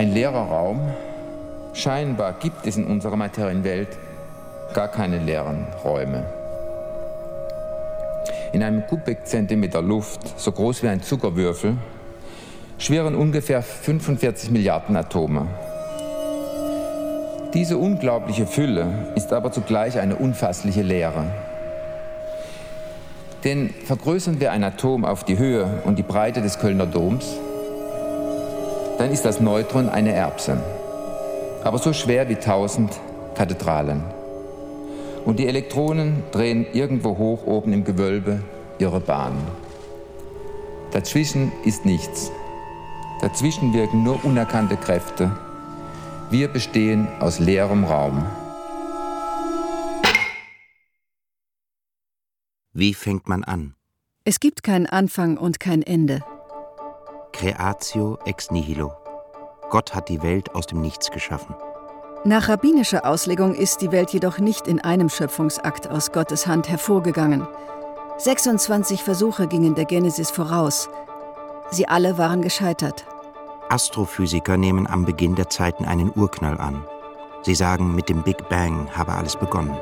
Ein leerer Raum. Scheinbar gibt es in unserer Materienwelt gar keine leeren Räume. In einem Kubikzentimeter Luft, so groß wie ein Zuckerwürfel, schweren ungefähr 45 Milliarden Atome. Diese unglaubliche Fülle ist aber zugleich eine unfassliche Leere. Denn vergrößern wir ein Atom auf die Höhe und die Breite des Kölner Doms, dann ist das Neutron eine Erbse, aber so schwer wie tausend Kathedralen. Und die Elektronen drehen irgendwo hoch oben im Gewölbe ihre Bahn. Dazwischen ist nichts. Dazwischen wirken nur unerkannte Kräfte. Wir bestehen aus leerem Raum. Wie fängt man an? Es gibt keinen Anfang und kein Ende. Creatio ex nihilo. Gott hat die Welt aus dem Nichts geschaffen. Nach rabbinischer Auslegung ist die Welt jedoch nicht in einem Schöpfungsakt aus Gottes Hand hervorgegangen. 26 Versuche gingen der Genesis voraus. Sie alle waren gescheitert. Astrophysiker nehmen am Beginn der Zeiten einen Urknall an. Sie sagen, mit dem Big Bang habe alles begonnen.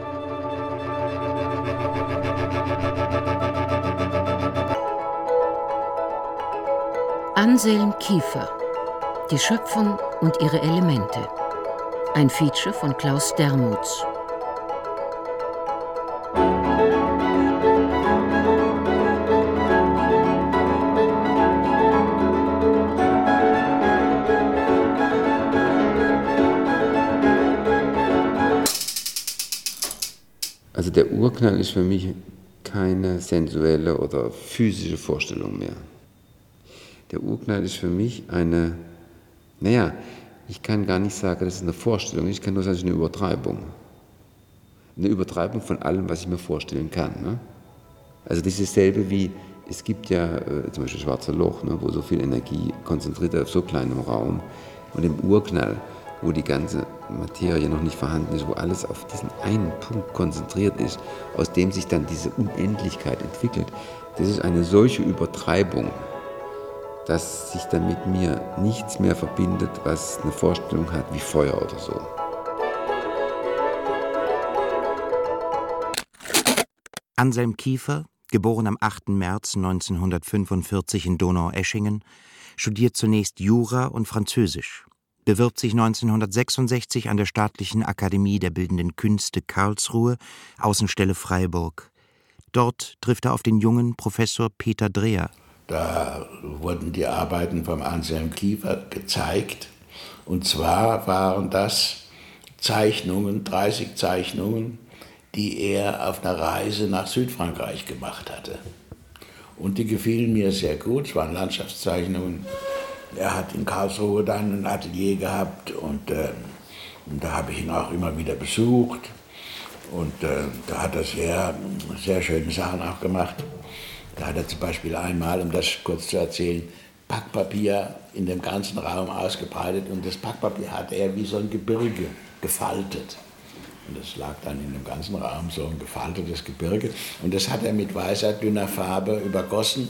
Anselm Kiefer Die Schöpfung und ihre Elemente. Ein Feature von Klaus Dermuths. Also der Urknall ist für mich keine sensuelle oder physische Vorstellung mehr. Der Urknall ist für mich eine, naja, ich kann gar nicht sagen, das ist eine Vorstellung, ich kann nur sagen, es ist eine Übertreibung. Eine Übertreibung von allem, was ich mir vorstellen kann. Ne? Also das ist dasselbe wie, es gibt ja äh, zum Beispiel Schwarze Loch, ne, wo so viel Energie konzentriert auf so kleinem Raum. Und im Urknall, wo die ganze Materie noch nicht vorhanden ist, wo alles auf diesen einen Punkt konzentriert ist, aus dem sich dann diese Unendlichkeit entwickelt, das ist eine solche Übertreibung, dass sich dann mit mir nichts mehr verbindet, was eine Vorstellung hat wie Feuer oder so. Anselm Kiefer, geboren am 8. März 1945 in Donaueschingen, studiert zunächst Jura und Französisch, bewirbt sich 1966 an der Staatlichen Akademie der Bildenden Künste Karlsruhe, Außenstelle Freiburg. Dort trifft er auf den jungen Professor Peter Dreher. Da wurden die Arbeiten vom Anselm Kiefer gezeigt. Und zwar waren das Zeichnungen, 30 Zeichnungen, die er auf einer Reise nach Südfrankreich gemacht hatte. Und die gefielen mir sehr gut. Es waren Landschaftszeichnungen. Er hat in Karlsruhe dann ein Atelier gehabt und, äh, und da habe ich ihn auch immer wieder besucht. Und äh, da hat er sehr, sehr schöne Sachen auch gemacht. Da hat er zum Beispiel einmal, um das kurz zu erzählen, Packpapier in dem ganzen Raum ausgebreitet und das Packpapier hat er wie so ein Gebirge gefaltet. Und das lag dann in dem ganzen Raum so ein gefaltetes Gebirge. Und das hat er mit weißer, dünner Farbe übergossen.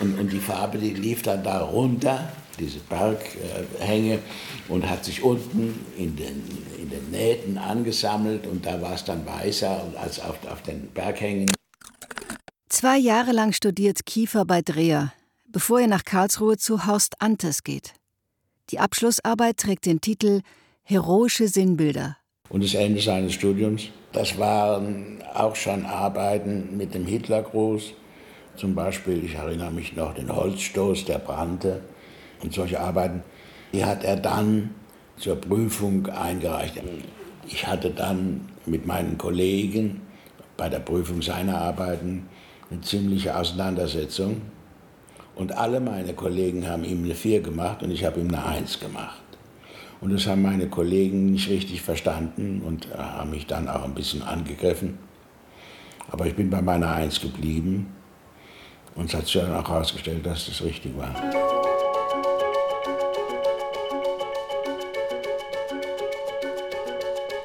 Und, und die Farbe, die lief dann da runter, diese Berghänge, und hat sich unten in den, in den Nähten angesammelt. Und da war es dann weißer als auf, auf den Berghängen. Zwei Jahre lang studiert Kiefer bei Dreher, bevor er nach Karlsruhe zu Horst Antes geht. Die Abschlussarbeit trägt den Titel Heroische Sinnbilder. Und das Ende seines Studiums, das waren auch schon Arbeiten mit dem Hitlergruß. Zum Beispiel, ich erinnere mich noch, den Holzstoß, der brannte und solche Arbeiten. Die hat er dann zur Prüfung eingereicht. Ich hatte dann mit meinen Kollegen bei der Prüfung seiner Arbeiten eine ziemliche Auseinandersetzung. Und alle meine Kollegen haben ihm eine 4 gemacht und ich habe ihm eine 1 gemacht. Und das haben meine Kollegen nicht richtig verstanden und haben mich dann auch ein bisschen angegriffen. Aber ich bin bei meiner Eins geblieben und es hat sich dann auch herausgestellt, dass das richtig war.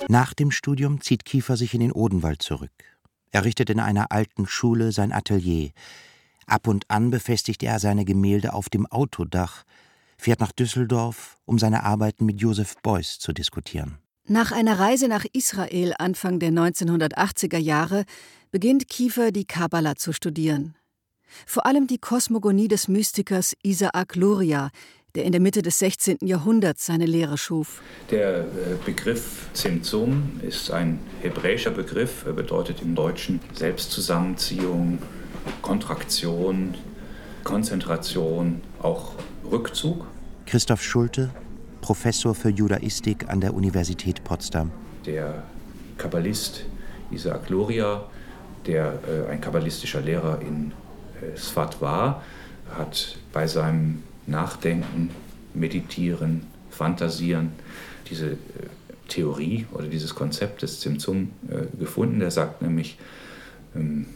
Nach dem Studium zieht Kiefer sich in den Odenwald zurück. Er richtet in einer alten Schule sein Atelier. Ab und an befestigt er seine Gemälde auf dem Autodach, fährt nach Düsseldorf, um seine Arbeiten mit Joseph Beuys zu diskutieren. Nach einer Reise nach Israel Anfang der 1980er Jahre beginnt Kiefer die Kabbala zu studieren. Vor allem die Kosmogonie des Mystikers Isaac Luria, der in der Mitte des 16. Jahrhunderts seine Lehre schuf. Der äh, Begriff Zimtzum ist ein hebräischer Begriff. Er bedeutet im Deutschen Selbstzusammenziehung, Kontraktion, Konzentration, auch Rückzug. Christoph Schulte, Professor für Judaistik an der Universität Potsdam. Der Kabbalist Isaac Luria, der äh, ein kabbalistischer Lehrer in äh, Sfat war, hat bei seinem Nachdenken, Meditieren, Fantasieren diese äh, Theorie oder dieses Konzept des Zimtzum äh, gefunden. Der sagt nämlich ähm,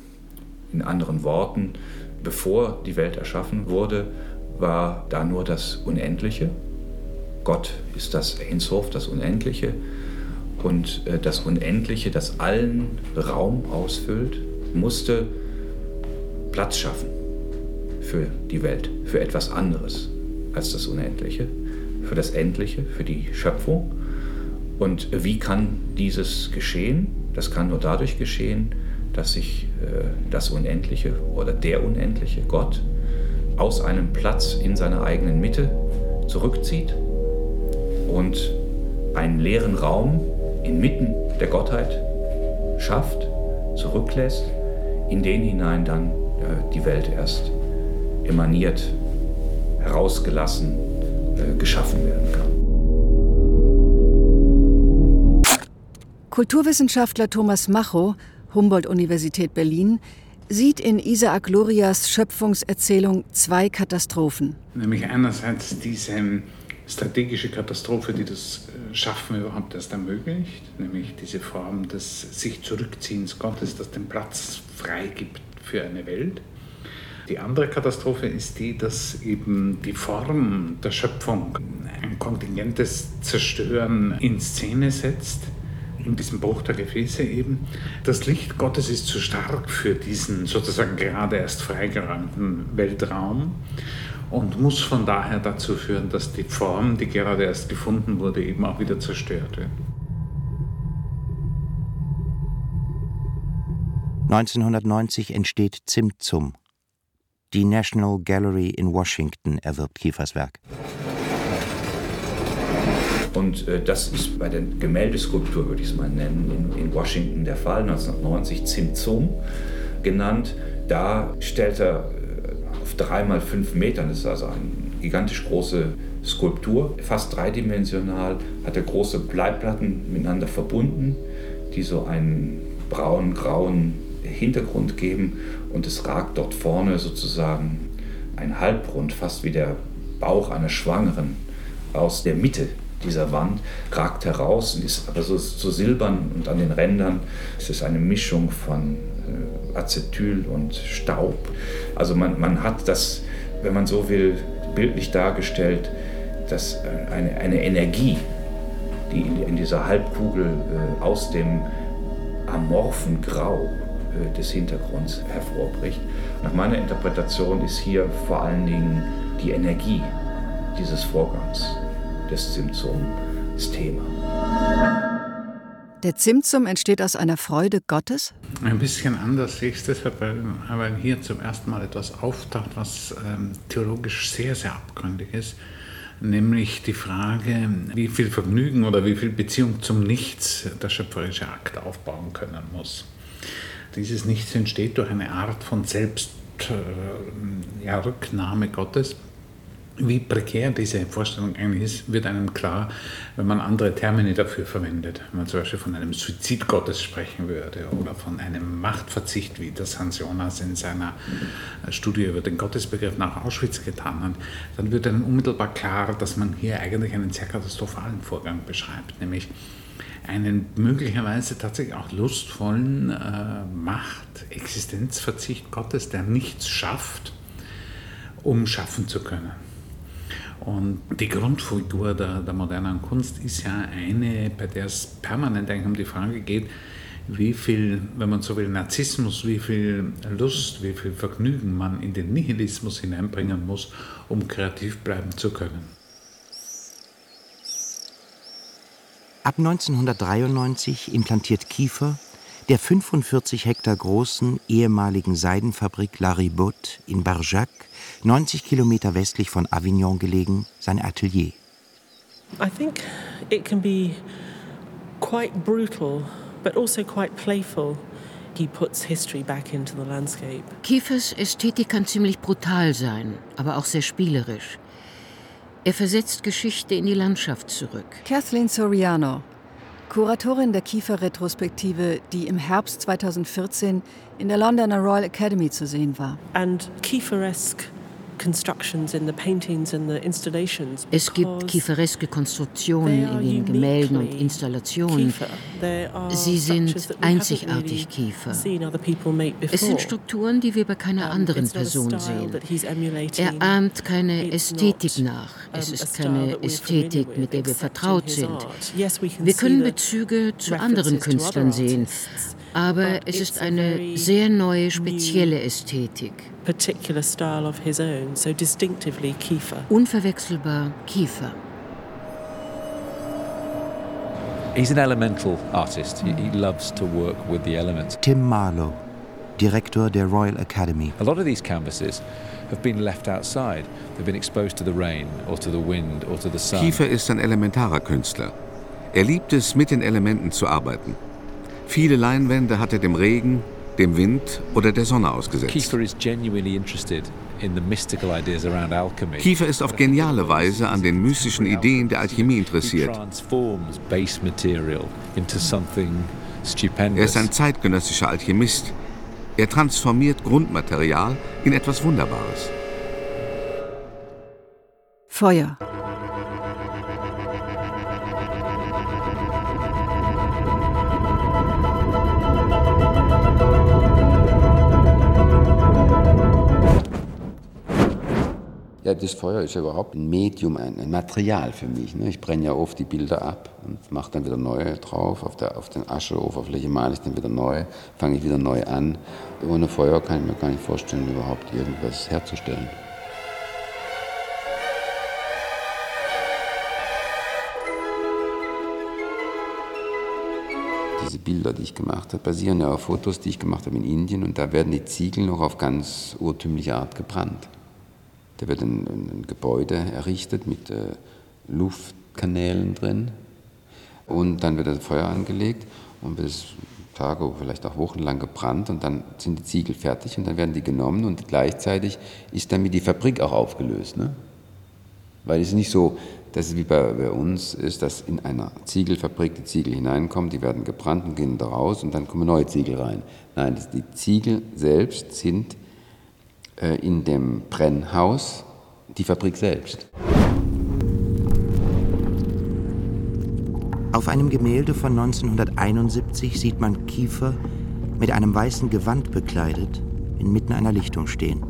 in anderen Worten, bevor die Welt erschaffen wurde, war da nur das Unendliche. Gott ist das Einshof, das Unendliche. Und äh, das Unendliche, das allen Raum ausfüllt, musste Platz schaffen für die Welt, für etwas anderes als das Unendliche, für das Endliche, für die Schöpfung. Und wie kann dieses geschehen? Das kann nur dadurch geschehen, dass sich äh, das Unendliche oder der Unendliche, Gott, aus einem Platz in seiner eigenen Mitte zurückzieht und einen leeren Raum inmitten der Gottheit schafft, zurücklässt, in den hinein dann äh, die Welt erst emaniert, herausgelassen, äh, geschaffen werden kann. Kulturwissenschaftler Thomas Macho, Humboldt-Universität Berlin, sieht in Isaac Lurias Schöpfungserzählung zwei Katastrophen. Nämlich einerseits diese strategische Katastrophe, die das äh, Schaffen überhaupt erst ermöglicht, nämlich diese Form des sich Zurückziehens Gottes, das den Platz freigibt für eine Welt. Die andere Katastrophe ist die, dass eben die Form der Schöpfung ein kontingentes Zerstören in Szene setzt, in diesem Bruch der Gefäße eben. Das Licht Gottes ist zu stark für diesen sozusagen gerade erst freigeräumten Weltraum und muss von daher dazu führen, dass die Form, die gerade erst gefunden wurde, eben auch wieder zerstört wird. 1990 entsteht Zimtzum, die National Gallery in Washington erwirbt Kiefers Werk. Und äh, das ist bei der Gemäldeskulptur, würde ich es mal nennen, in, in Washington der Fall, 1990 Zimtzum genannt. Da stellt er äh, auf drei mal fünf Metern, das ist also eine gigantisch große Skulptur, fast dreidimensional, hat er große Bleiplatten miteinander verbunden, die so einen braun-grauen Hintergrund geben und es ragt dort vorne sozusagen ein Halbrund, fast wie der Bauch einer Schwangeren, aus der Mitte dieser Wand, ragt heraus und ist aber so, so silbern und an den Rändern ist es eine Mischung von äh, Acetyl und Staub. Also man, man hat das, wenn man so will, bildlich dargestellt, dass äh, eine, eine Energie, die in, dieser Halbkugel äh, aus dem amorphen Grau des Hintergrunds hervorbricht. Nach meiner Interpretation ist hier vor allen Dingen die Energie dieses Vorgangs des Zimtzum das Thema. Der Zimtzum entsteht aus einer Freude Gottes? Ein bisschen anders sehe ich es deshalb, weil, weil hier zum ersten Mal etwas auftaucht, was ähm, theologisch sehr, sehr abgründig ist. Nämlich die Frage, wie viel Vergnügen oder wie viel Beziehung zum Nichts der schöpferische Akt aufbauen können muss. Dieses Nichts entsteht durch eine Art von Selbstrücknahme ja, Gottes. Wie prekär diese Vorstellung eigentlich ist, wird einem klar, wenn man andere Termine dafür verwendet. Wenn man zum Beispiel von einem Suizidgottes sprechen würde oder von einem Machtverzicht, wie das Hans Jonas in seiner Studie über den Gottesbegriff nach Auschwitz getan hat, dann wird einem unmittelbar klar, dass man hier eigentlich einen sehr katastrophalen Vorgang beschreibt, nämlich einen möglicherweise tatsächlich auch lustvollen äh, Macht, Existenzverzicht Gottes, der nichts schafft, um schaffen zu können. Und die Grundfigur der, der modernen Kunst ist ja eine, bei der es permanent eigentlich um die Frage geht, wie viel, wenn man so will, Narzissmus, wie viel Lust, wie viel Vergnügen man in den Nihilismus hineinbringen muss, um kreativ bleiben zu können. Ab 1993 implantiert Kiefer der 45 Hektar großen ehemaligen Seidenfabrik La Ribot in Barjac, 90 Kilometer westlich von Avignon gelegen, sein Atelier. I think it can be quite brutal, but also quite playful. He puts history back into the landscape. Kiefers Ästhetik kann ziemlich brutal sein, aber auch sehr spielerisch. Er versetzt Geschichte in die Landschaft zurück. Kathleen Soriano, Kuratorin der Kiefer-Retrospektive, die im Herbst 2014 in der Londoner Royal Academy zu sehen war. And Kieferesque es gibt kiefereske Konstruktionen in den Gemälden und Installationen. Sie sind einzigartig Kiefer. Es sind Strukturen, die wir bei keiner anderen Person sehen. Er ahmt keine Ästhetik nach. Es ist keine Ästhetik, mit der wir vertraut sind. Wir können Bezüge zu anderen Künstlern sehen, aber es ist eine sehr neue, spezielle Ästhetik particular style of his own, so distinctively Kiefer. Unverwechselbar Kiefer. He's an elemental artist. He, he loves to work with the elements. Tim Marlowe, Direktor der Royal Academy. A lot of these canvases have been left outside. They've been exposed to the rain or to the wind or to the sun. Kiefer ist ein elementarer Künstler. Er liebt es, mit den Elementen zu arbeiten. Viele Leinwände hat er dem Regen, dem Wind oder der Sonne ausgesetzt. Kiefer is genuinely interested in the mystical ideas around alchemy. Kiefer ist auf geniale Weise an den mystischen Ideen der Alchemie interessiert. Er ist ein zeitgenössischer Alchemist. Er transformiert Grundmaterial in etwas Wunderbares. Feuer. Ja, das Feuer ist ja überhaupt ein Medium, ein, ein Material für mich. Ne? Ich brenne ja oft die Bilder ab und mache dann wieder neue drauf. Auf, der, auf den Ascheoberfläche male ich dann wieder neu, fange ich wieder neu an. Ohne Feuer kann ich mir gar nicht vorstellen, überhaupt irgendwas herzustellen. Diese Bilder, die ich gemacht habe, basieren ja auf Fotos, die ich gemacht habe in Indien und da werden die Ziegel noch auf ganz urtümliche Art gebrannt. Da wird ein, ein Gebäude errichtet mit äh, Luftkanälen drin und dann wird das Feuer angelegt und wird es Tage, vielleicht auch wochenlang gebrannt und dann sind die Ziegel fertig und dann werden die genommen und gleichzeitig ist damit die Fabrik auch aufgelöst. Ne? Weil es nicht so, dass es wie bei, bei, uns ist, dass in einer Ziegelfabrik die Ziegel hineinkommen, die werden gebrannt und gehen da raus und dann kommen neue Ziegel rein. Nein, die Ziegel selbst sind in dem Brennhaus die Fabrik selbst. Auf einem Gemälde von 1971 sieht man Kiefer mit einem weißen Gewand bekleidet inmitten einer Lichtung stehen.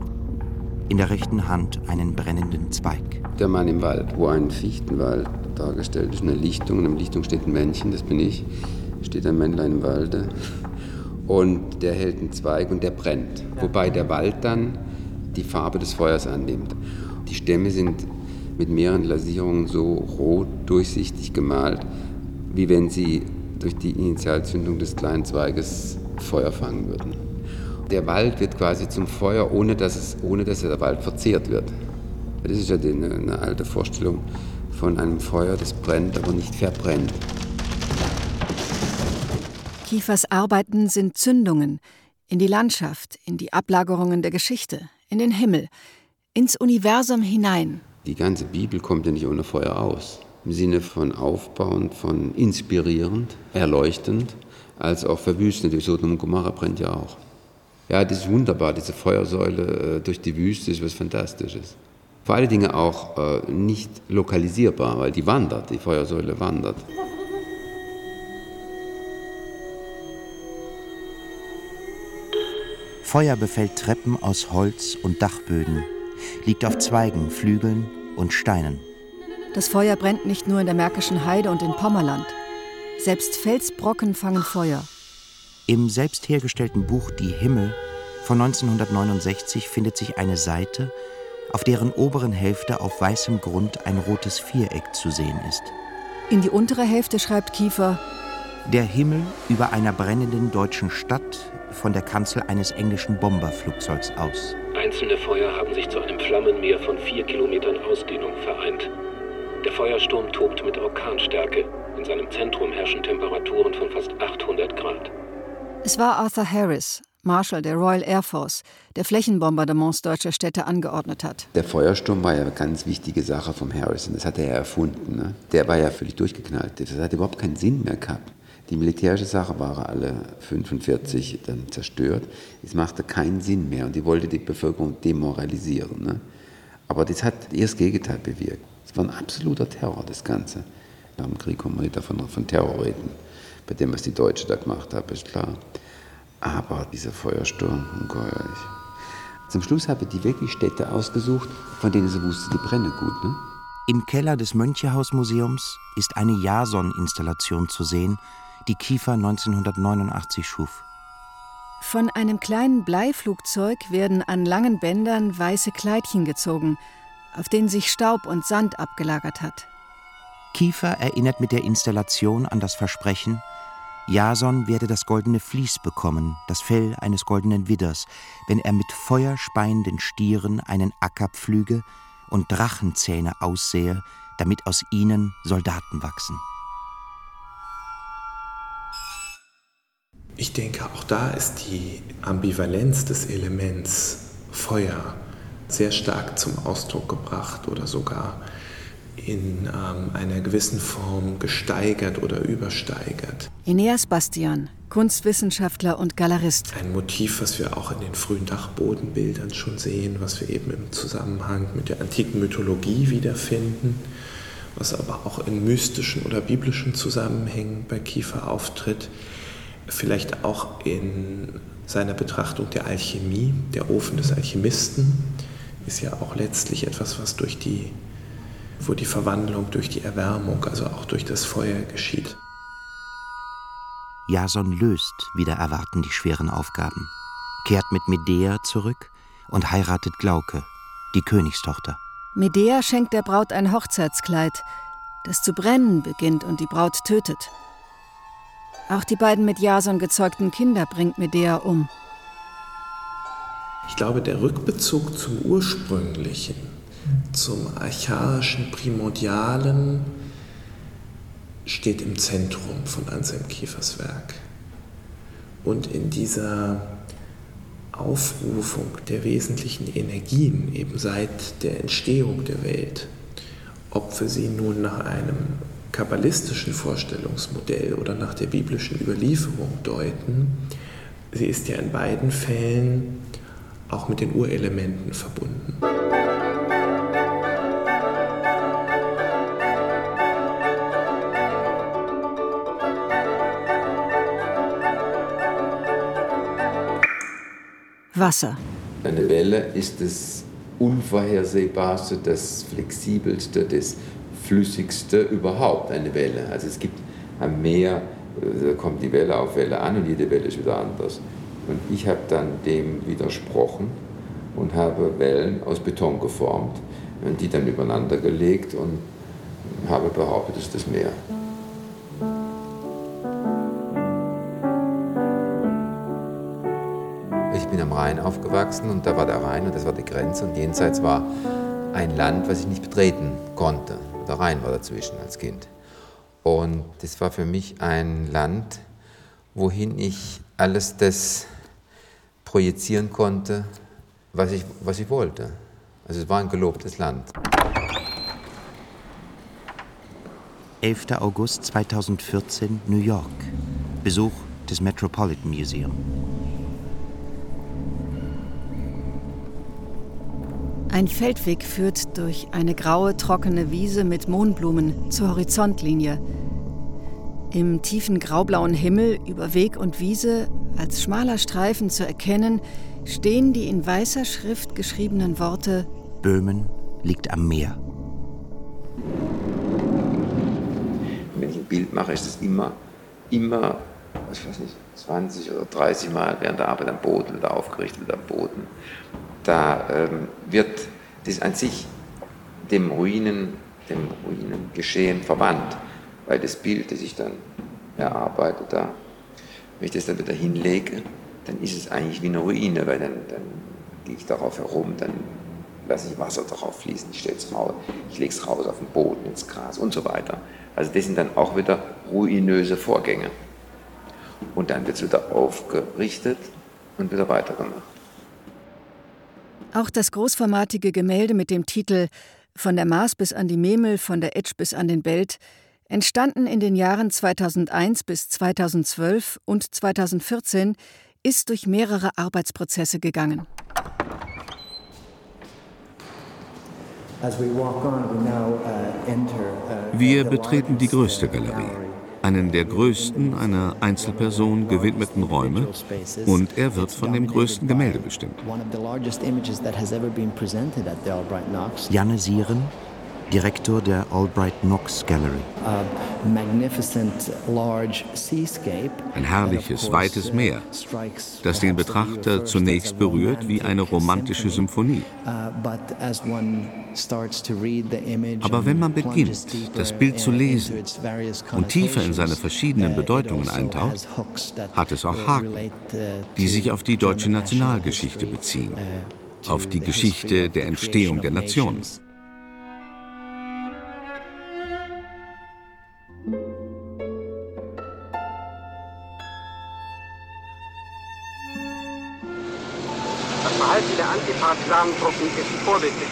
In der rechten Hand einen brennenden Zweig. Der Mann im Wald, wo ein Fichtenwald dargestellt ist, eine Lichtung. In der Lichtung steht ein Männchen, das bin ich. Steht ein Männlein im Walde. Und der hält einen Zweig und der brennt. Wobei der Wald dann die Farbe des Feuers annimmt. Die Stämme sind mit mehreren Lasierungen so rot durchsichtig gemalt, wie wenn sie durch die Initialzündung des kleinen Zweiges Feuer fangen würden. Der Wald wird quasi zum Feuer, ohne dass, es, ohne dass der Wald verzehrt wird. Das ist ja eine, eine alte Vorstellung von einem Feuer, das brennt, aber nicht verbrennt. Kiefers Arbeiten sind Zündungen in die Landschaft, in die Ablagerungen der Geschichte, in den Himmel, ins Universum hinein. Die ganze Bibel kommt ja nicht ohne Feuer aus. Im Sinne von aufbauend, von inspirierend, erleuchtend, als auch verwüstend. Die Sodom und Gomorra brennt ja auch. Ja, das ist wunderbar, diese Feuersäule äh, durch die Wüste ist was Fantastisches. Vor allen Dingen auch äh, nicht lokalisierbar, weil die wandert, die Feuersäule wandert. Feuer befällt Treppen aus Holz und Dachböden, liegt auf Zweigen, Flügeln und Steinen. Das Feuer brennt nicht nur in der Märkischen Heide und in Pommerland. Selbst Felsbrocken fangen Feuer. Im selbst hergestellten Buch Die Himmel von 1969 findet sich eine Seite, auf deren oberen Hälfte auf weißem Grund ein rotes Viereck zu sehen ist. In die untere Hälfte schreibt Kiefer Der Himmel über einer brennenden deutschen Stadt von der Kanzel eines englischen Bomberflugzeugs aus. Einzelne Feuer haben sich zu einem Flammenmeer von vier Kilometern Ausdehnung vereint. Der Feuersturm tobt mit Orkanstärke. In seinem Zentrum herrschen Temperaturen von fast 800 Grad. Es war Arthur Harris, Marshal der Royal Air Force, der Flächenbombardements deutscher Städte angeordnet hat. Der Feuersturm war ja eine ganz wichtige Sache vom Harrison. Das hat er ja erfunden. Ne? Der war ja völlig durchgeknallt. Das hat überhaupt keinen Sinn mehr gehabt. Die militärische Sache war alle 45 dann zerstört. Es machte keinen Sinn mehr und die wollte die Bevölkerung demoralisieren. Ne? Aber das hat eher das Gegenteil bewirkt. Es war ein absoluter Terror, das Ganze. Nach dem Krieg kann man nicht davon von Terror reden. Bei dem, was die Deutschen da gemacht haben, ist klar. Aber dieser Feuersturm, ungeheuerlich. Zum Schluss habe die wirklich Städte ausgesucht, von denen sie wusste, die brennen gut. Ne? Im Keller des Mönchehausmuseums ist eine Jason-Installation zu sehen, die Kiefer 1989 schuf. Von einem kleinen Bleiflugzeug werden an langen Bändern weiße Kleidchen gezogen, auf denen sich Staub und Sand abgelagert hat. Kiefer erinnert mit der Installation an das Versprechen, Jason werde das goldene Vlies bekommen, das Fell eines goldenen Widders, wenn er mit feuerspeienden Stieren einen Acker pflüge und Drachenzähne aussähe, damit aus ihnen Soldaten wachsen. Ich denke, auch da ist die Ambivalenz des Elements Feuer sehr stark zum Ausdruck gebracht oder sogar in ähm, einer gewissen Form gesteigert oder übersteigert. Eneas Bastian, Kunstwissenschaftler und Galerist. Ein Motiv, was wir auch in den frühen Dachbodenbildern schon sehen, was wir eben im Zusammenhang mit der antiken Mythologie wiederfinden, was aber auch in mystischen oder biblischen Zusammenhängen bei Kiefer auftritt, vielleicht auch in seiner Betrachtung der Alchemie, der Ofen des Alchemisten, ist ja auch letztlich etwas, was durch die wo die Verwandlung durch die Erwärmung, also auch durch das Feuer geschieht. Jason löst wieder erwarten die schweren Aufgaben, kehrt mit Medea zurück und heiratet Glauke, die Königstochter. Medea schenkt der Braut ein Hochzeitskleid, das zu brennen beginnt und die Braut tötet. Auch die beiden mit Jason gezeugten Kinder bringt Medea um. Ich glaube, der Rückbezug zum Ursprünglichen, zum archaischen, primordialen steht im Zentrum von Anselm Kiefers Werk. Und in dieser Aufrufung der wesentlichen Energien eben seit der Entstehung der Welt, ob wir sie nun nach einem kabbalistischen Vorstellungsmodell oder nach der biblischen Überlieferung deuten, sie ist ja in beiden Fällen auch mit den Urelementen verbunden. Wasser. Eine Welle ist das Unvorhersehbarste, das Flexibelste, das Flüssigste überhaupt, eine Welle. Also es gibt am Meer, da kommt die Welle auf Welle an und jede Welle ist wieder anders. Und ich habe dann dem widersprochen und habe Wellen aus Beton geformt und die dann übereinander gelegt und habe behauptet, es ist das Meer. Ich bin am Rhein aufgewachsen und da war der Rhein und das war die Grenze und jenseits war ein Land, was ich nicht betreten konnte. Rhein war dazwischen als Kind. Und das war für mich ein Land, wohin ich alles das projizieren konnte, was ich, was ich wollte. Also es war ein gelobtes Land. 11. August 2014, New York. Besuch des Metropolitan Museum. Ein Feldweg führt durch eine graue, trockene Wiese mit Mohnblumen zur Horizontlinie. Im tiefen graublauen Himmel über Weg und Wiese als schmaler Streifen zu erkennen, stehen die in weißer Schrift geschriebenen Worte Böhmen liegt am Meer. Wenn ich ein Bild mache, ist es immer, immer ich weiß nicht, 20 oder 30 Mal während der Arbeit am Boden oder aufgerichtet am Boden. Da ähm, wird das an sich dem Ruinen, dem Ruinengeschehen verwandt, weil das Bild, das ich dann erarbeite, da, wenn ich das dann wieder hinlege, dann ist es eigentlich wie eine Ruine, weil dann, dann gehe ich darauf herum, dann lasse ich Wasser darauf fließen, ich stelle es raus, ich lege es raus auf den Boden, ins Gras und so weiter. Also das sind dann auch wieder ruinöse Vorgänge. Und dann wird es wieder aufgerichtet und wieder weitergemacht. Auch das großformatige Gemälde mit dem Titel Von der Mars bis an die Memel, von der Etsch bis an den Belt entstanden in den Jahren 2001 bis 2012 und 2014, ist durch mehrere Arbeitsprozesse gegangen. Uh, Wir betreten die größte Galerie, einen der größten einer Einzelperson gewidmeten Räume und er wird von dem größten Gemälde bestimmt. Janne Sieren, Direktor der Albright Knox Gallery. Ein herrliches, weites Meer, das den Betrachter zunächst berührt wie eine romantische Symphonie. Uh, Aber wenn man beginnt, das Bild zu lesen und tiefer in seine verschiedenen uh, Bedeutungen also eintaucht, hat es auch Haken, uh, die sich auf die deutsche Nationalgeschichte beziehen, auf die Geschichte der Entstehung der Nation. Ist vorbildlich.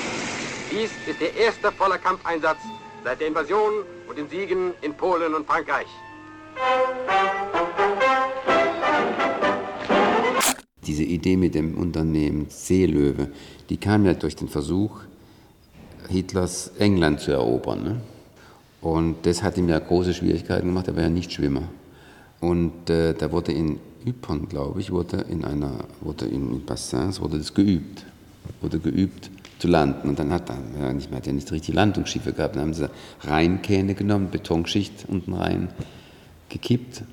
Dies ist der erste volle Kampfeinsatz seit der Invasion und den Siegen in Polen und Frankreich. Diese Idee mit dem Unternehmen Seelöwe, die kam ja durch den Versuch, Hitlers England zu erobern. Ne? Und das hat ihm ja große Schwierigkeiten gemacht, er war ja nicht Schwimmer. Und äh, da wurde in Ypern, glaube ich, wurde in einer, wurde in, in Bassins, wurde das geübt. Wurde geübt zu landen. Und dann hat er nicht, hat ja nicht richtig Landungsschiffe gehabt. Dann haben sie Rheinkähne genommen, Betonschicht unten rein gekippt,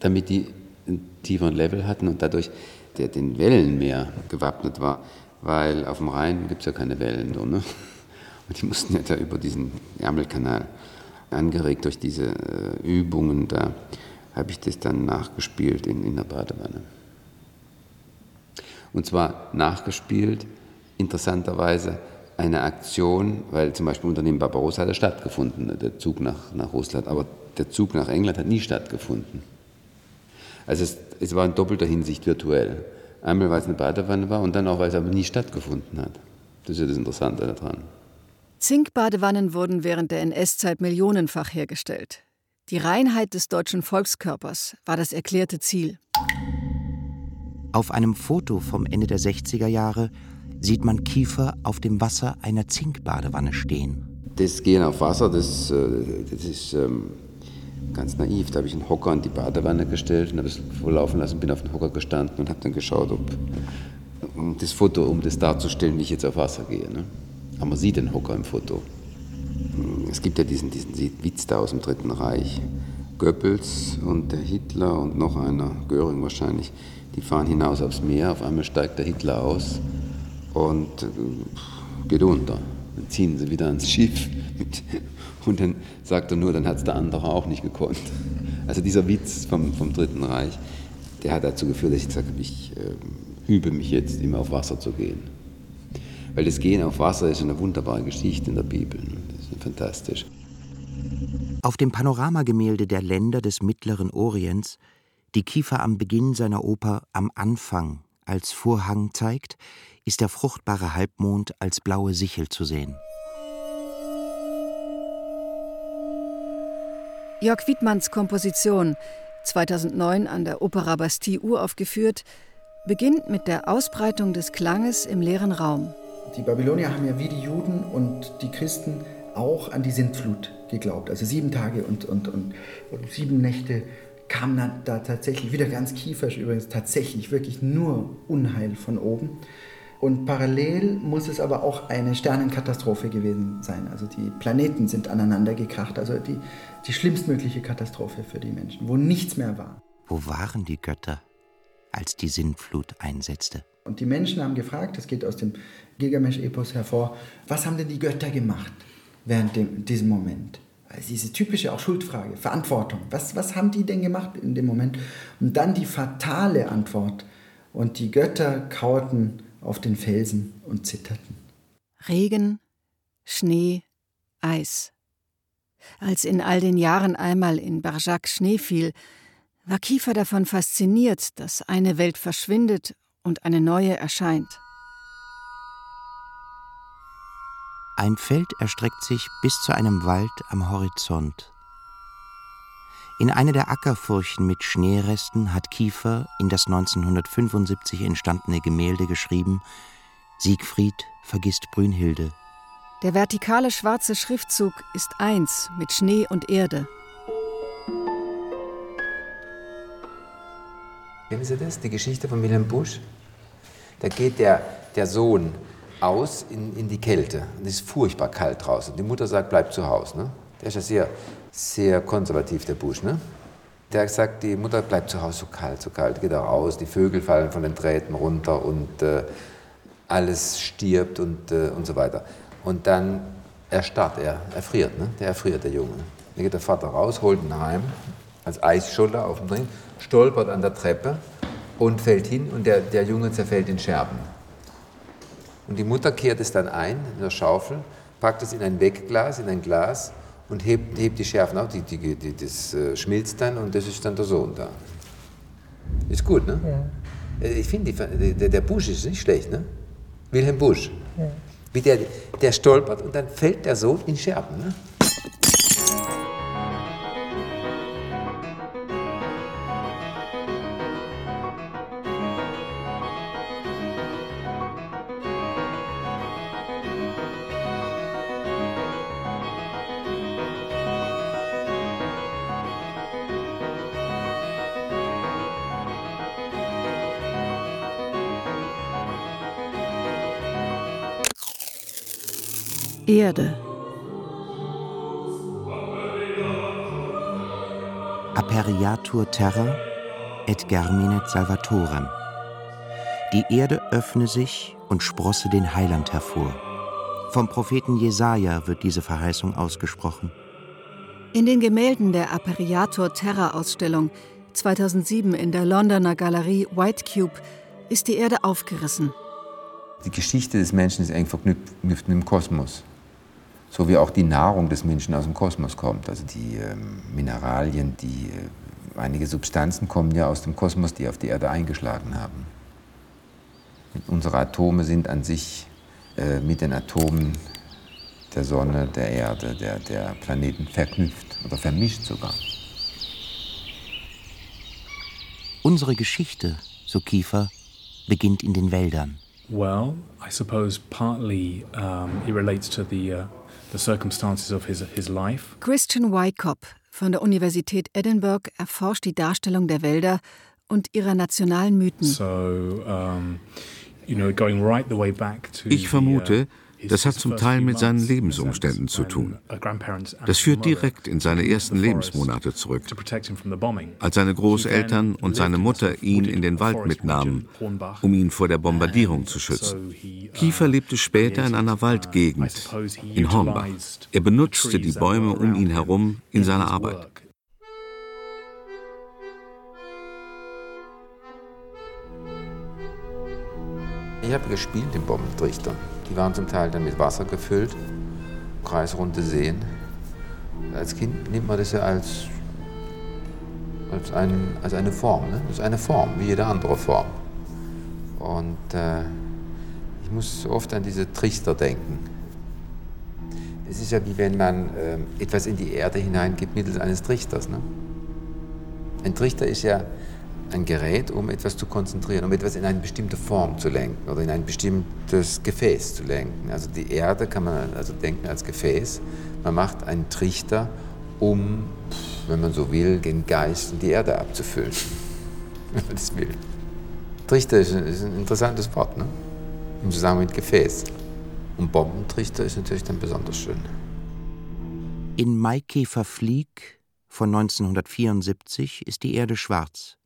damit die einen tieferen Level hatten und dadurch der den Wellen mehr gewappnet war, weil auf dem Rhein gibt es ja keine Wellen. So, ne? Und die mussten ja da über diesen Ärmelkanal, angeregt durch diese äh, Übungen da, habe ich das dann nachgespielt in, in der Badewanne. Und zwar nachgespielt, interessanterweise, eine Aktion, weil zum Beispiel Unternehmen Barbarossa hat stattgefunden, der Zug nach, nach Russland, aber der Zug nach England hat nie stattgefunden. Also es, es war in doppelter Hinsicht virtuell. Einmal, weil es eine Badewanne war und dann auch, weil es aber nie stattgefunden hat. Das ist ja das Interessante daran. Zinkbadewannen wurden während der NS-Zeit millionenfach hergestellt. Die Reinheit des deutschen Volkskörpers war das erklärte Ziel. Auf einem Foto vom Ende der 60er Jahre sieht man Kiefer auf dem Wasser einer Zinkbadewanne stehen. Das Gehen auf Wasser, das, äh, das ist ähm, ganz naiv. Da habe ich einen Hocker in die Badewanne gestellt und habe es vorlaufen lassen, bin auf den Hocker gestanden und habe dann geschaut, ob um das Foto, um das darzustellen, wie ich jetzt auf Wasser gehe. Ne? Aber man sieht den Hocker im Foto. Es gibt ja diesen, diesen Witz da aus dem Dritten Reich. Goebbels und der Hitler und noch einer, Göring wahrscheinlich, die fahren hinaus aufs Meer. Auf einmal steigt der Hitler aus und äh, geht unter. Dann ziehen sie wieder ans Schiff. Und dann sagt er nur, dann hat es der andere auch nicht gekonnt. Also dieser Witz vom, vom Dritten Reich, der hat dazu geführt, dass ich gesagt habe, ich äh, übe mich jetzt immer auf Wasser zu gehen. Weil das Gehen auf Wasser ist eine wunderbare Geschichte in der Bibel. Das ist fantastisch. Auf dem Panoramagemälde der Länder des Mittleren Orients, die Kiefer am Beginn seiner Oper Am Anfang als Vorhang zeigt, ist der fruchtbare Halbmond als blaue Sichel zu sehen. Jörg Wiedmanns Komposition, 2009 an der Opera Bastille uraufgeführt, beginnt mit der Ausbreitung des Klanges im leeren Raum. Die Babylonier haben ja wie die Juden und die Christen auch an die Sintflut geglaubt. Also sieben Tage und, und, und, und sieben Nächte kam dann da tatsächlich, wieder ganz kieferisch übrigens, tatsächlich wirklich nur Unheil von oben. Und parallel muss es aber auch eine Sternenkatastrophe gewesen sein. Also die Planeten sind aneinander gekracht, also die, die schlimmstmögliche Katastrophe für die Menschen, wo nichts mehr war. Wo waren die Götter, als die Sintflut einsetzte? Und die Menschen haben gefragt, das geht aus dem Gilgamesch-Epos hervor, was haben denn die Götter gemacht während dem, diesem Moment? Also diese typische auch Schuldfrage, Verantwortung. Was, was haben die denn gemacht in dem Moment? Und dann die fatale Antwort. Und die Götter kauerten auf den Felsen und zitterten. Regen, Schnee, Eis. Als in all den Jahren einmal in Barjac Schnee fiel, war Kiefer davon fasziniert, dass eine Welt verschwindet und eine neue erscheint. Ein Feld erstreckt sich bis zu einem Wald am Horizont. In eine der Ackerfurchen mit Schneeresten hat Kiefer in das 1975 entstandene Gemälde geschrieben: Siegfried vergisst Brünnhilde. Der vertikale schwarze Schriftzug ist eins mit Schnee und Erde. Kennen Sie das, die Geschichte von Wilhelm Busch? Da geht der, der Sohn aus in, in die Kälte. Und es ist furchtbar kalt draußen. Die Mutter sagt, bleib zu Hause. Ne? Der ist ja sehr, sehr konservativ, der Busch. Ne? Der sagt, die Mutter bleibt zu Hause, so kalt, so kalt. Geht auch raus, die Vögel fallen von den Drähten runter und äh, alles stirbt und, äh, und so weiter. Und dann erstarrt er, erfriert. Ne? Der erfriert, der Junge. Dann geht der Vater raus, holt ihn heim, als Eisscholle auf dem Ring, stolpert an der Treppe und fällt hin und der, der Junge zerfällt in Scherben. Und die Mutter kehrt es dann ein in der Schaufel, packt es in ein Wegglas, in ein Glas und hebt, hebt die Schärfen auf. Die, die, die, das äh, schmilzt dann und das ist dann der Sohn da. Ist gut, ne? Ja. Äh, ich finde, der, der Busch ist nicht schlecht, ne? Wilhelm Busch. Ja. Wie der, der stolpert und dann fällt der Sohn in Scherben, ne? Erde. Aperiatur terra et germinet salvatorem. Die Erde öffne sich und sprosse den Heiland hervor. Vom Propheten Jesaja wird diese Verheißung ausgesprochen. In den Gemälden der Aperiatur Terra Ausstellung 2007 in der Londoner Galerie White Cube ist die Erde aufgerissen. Die Geschichte des Menschen ist eng verknüpft mit dem Kosmos so wie auch die Nahrung des Menschen aus dem Kosmos kommt. Also die ähm, Mineralien, die äh, einige Substanzen kommen ja aus dem Kosmos, die auf die Erde eingeschlagen haben. Unsere Atome sind an sich äh, mit den Atomen der Sonne, der Erde, der, der Planeten verknüpft oder vermischt sogar. Unsere Geschichte, so Kiefer, beginnt in den Wäldern. Well, I suppose partly um, it relates to the uh, the circumstances of his, his life. Christian Wykop von der Universität Edinburgh erforscht die Darstellung der Wälder und ihrer nationalen Mythen. So, um, you know, going right the way back to ich vermute, das hat zum Teil mit seinen Lebensumständen zu tun. Das führt direkt in seine ersten Lebensmonate zurück, als seine Großeltern und seine Mutter ihn in den Wald mitnahmen, um ihn vor der Bombardierung zu schützen. Kiefer lebte später in einer Waldgegend, in Hornbach. Er benutzte die Bäume um ihn herum in seiner Arbeit. Ich habe gespielt im Bombentrichter. Die waren zum Teil dann mit Wasser gefüllt, kreisrunde Seen. Als Kind nimmt man das ja als, als, ein, als eine Form. Ne? Ist eine Form, wie jede andere Form. Und äh, ich muss oft an diese Trichter denken. Es ist ja wie wenn man äh, etwas in die Erde hineingibt mittels eines Trichters. Ne? Ein Trichter ist ja ein Gerät, um etwas zu konzentrieren, um etwas in eine bestimmte Form zu lenken oder in ein bestimmtes Gefäß zu lenken. Also die Erde kann man also denken als Gefäß. Man macht einen Trichter, um, wenn man so will, den Geist und die Erde abzufüllen. wenn man das will. Trichter ist ein, ist ein interessantes Wort, ne? im Zusammenhang mit Gefäß. Und Bombentrichter ist natürlich dann besonders schön. In Maikäfer Flieg von 1974 ist die Erde schwarz.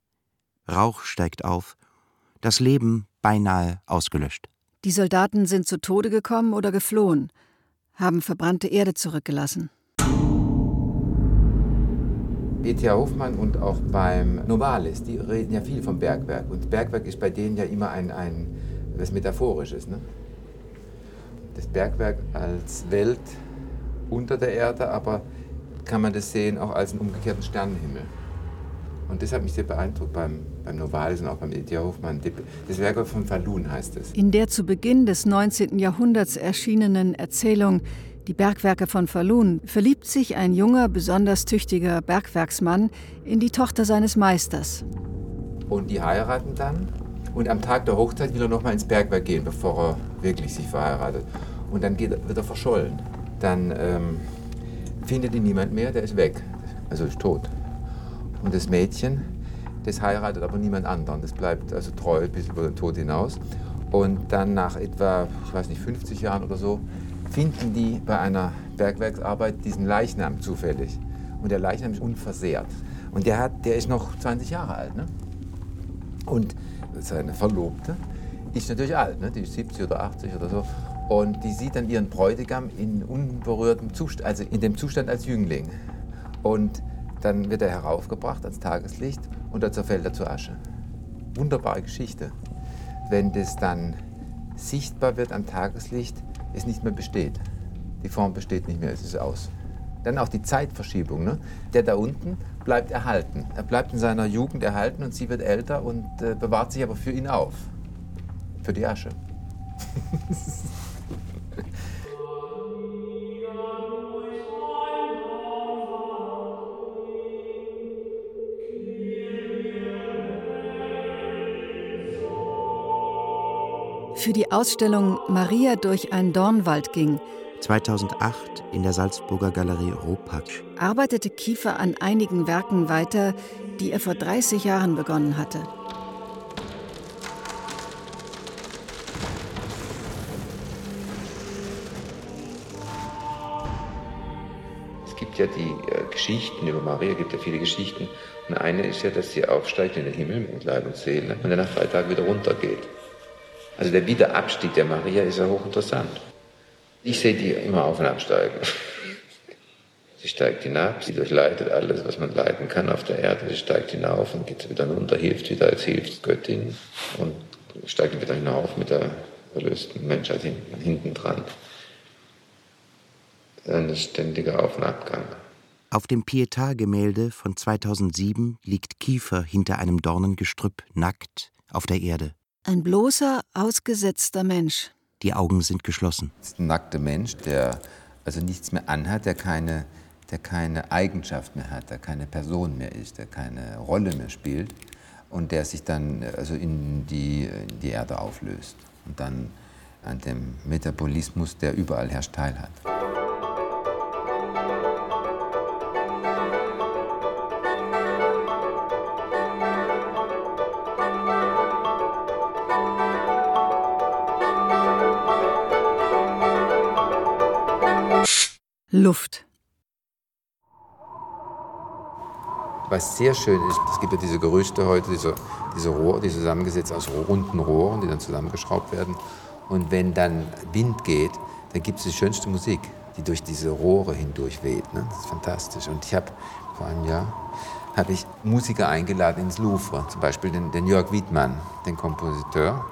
Rauch steigt auf, das Leben beinahe ausgelöscht. Die Soldaten sind zu Tode gekommen oder geflohen, haben verbrannte Erde zurückgelassen. E.T.A. Hofmann und auch beim Novalis, die reden ja viel vom Bergwerk. Und Bergwerk ist bei denen ja immer ein, ein was Metaphorisches. Ne? Das Bergwerk als Welt unter der Erde, aber kann man das sehen auch als einen umgekehrten Sternenhimmel. Und das hat mich sehr beeindruckt beim, beim Novalis und auch beim E.T.A. Hofmann. Das Werk von Falun heißt es. In der zu Beginn des 19. Jahrhunderts erschienenen Erzählung die Bergwerke von Falun verliebt sich ein junger, besonders tüchtiger Bergwerksmann in die Tochter seines Meisters. Und die heiraten dann und am Tag der Hochzeit will er nochmal ins Bergwerk gehen, bevor er wirklich sich verheiratet. Und dann geht, wird er verschollen. Dann ähm, findet ihn niemand mehr, der ist weg, also ist tot. Und das Mädchen, das heiratet aber niemand anderen, das bleibt also treu bis über den Tod hinaus. Und dann nach etwa, ich weiß nicht, 50 Jahren oder so, finden die bei einer Bergwerksarbeit diesen Leichnam zufällig. Und der Leichnam ist unversehrt. Und der, hat, der ist noch 20 Jahre alt. Ne? Und seine Verlobte ist natürlich alt, ne? die ist 70 oder 80 oder so. Und die sieht dann ihren Bräutigam in unberührtem Zustand, also in dem Zustand als Jüngling. Und dann wird er heraufgebracht ans Tageslicht und dann zerfällt er zur Asche. Wunderbare Geschichte. Wenn das dann sichtbar wird am Tageslicht, es nicht mehr besteht. Die Form besteht nicht mehr, es ist aus. Dann auch die Zeitverschiebung. Ne? Der da unten bleibt erhalten. Er bleibt in seiner Jugend erhalten und sie wird älter und äh, bewahrt sich aber für ihn auf. Für die Asche. Für die Ausstellung Maria durch einen Dornwald ging 2008 in der Salzburger Galerie Ropatsch arbeitete Kiefer an einigen Werken weiter, die er vor 30 Jahren begonnen hatte. Es gibt ja die äh, Geschichten über Maria, gibt ja viele Geschichten. Und eine ist ja, dass sie aufsteigt in den Himmel mit Leib und Seele und dann nach drei Tagen wieder runtergeht. Also der Wiederabstieg der Maria ist ja hochinteressant. Ich sehe die immer auf und absteigen. Sie steigt hinab, sie durchleitet alles, was man leiten kann auf der Erde. Sie steigt hinauf und geht wieder runter, hilft wieder als Hilfsgöttin und steigt wieder hinauf mit der erlösten Menschheit hinten, hinten dran. Ein ständiger Auf- und Abgang. Auf dem Pietà-Gemälde von 2007 liegt Kiefer hinter einem Dornengestrüpp nackt auf der Erde. Ein bloßer, ausgesetzter Mensch. Die Augen sind geschlossen. Das ist ein nackter Mensch, der also nichts mehr anhat, der keine, der keine Eigenschaft mehr hat, der keine Person mehr ist, der keine Rolle mehr spielt und der sich dann also in die, in die Erde auflöst und dann an dem Metabolismus, der überall herrscht, teilhat. Luft. Was sehr schön ist, es gibt ja diese Gerüchte heute, diese, diese Rohre, die zusammengesetzt aus runden Rohren, die dann zusammengeschraubt werden. Und wenn dann Wind geht, dann gibt es die schönste Musik, die durch diese Rohre hindurch weht. Ne? Das ist fantastisch. Und ich habe vor einem Jahr habe ich Musiker eingeladen ins Louvre, zum Beispiel den, den Jörg Wiedmann, den Kompositeur.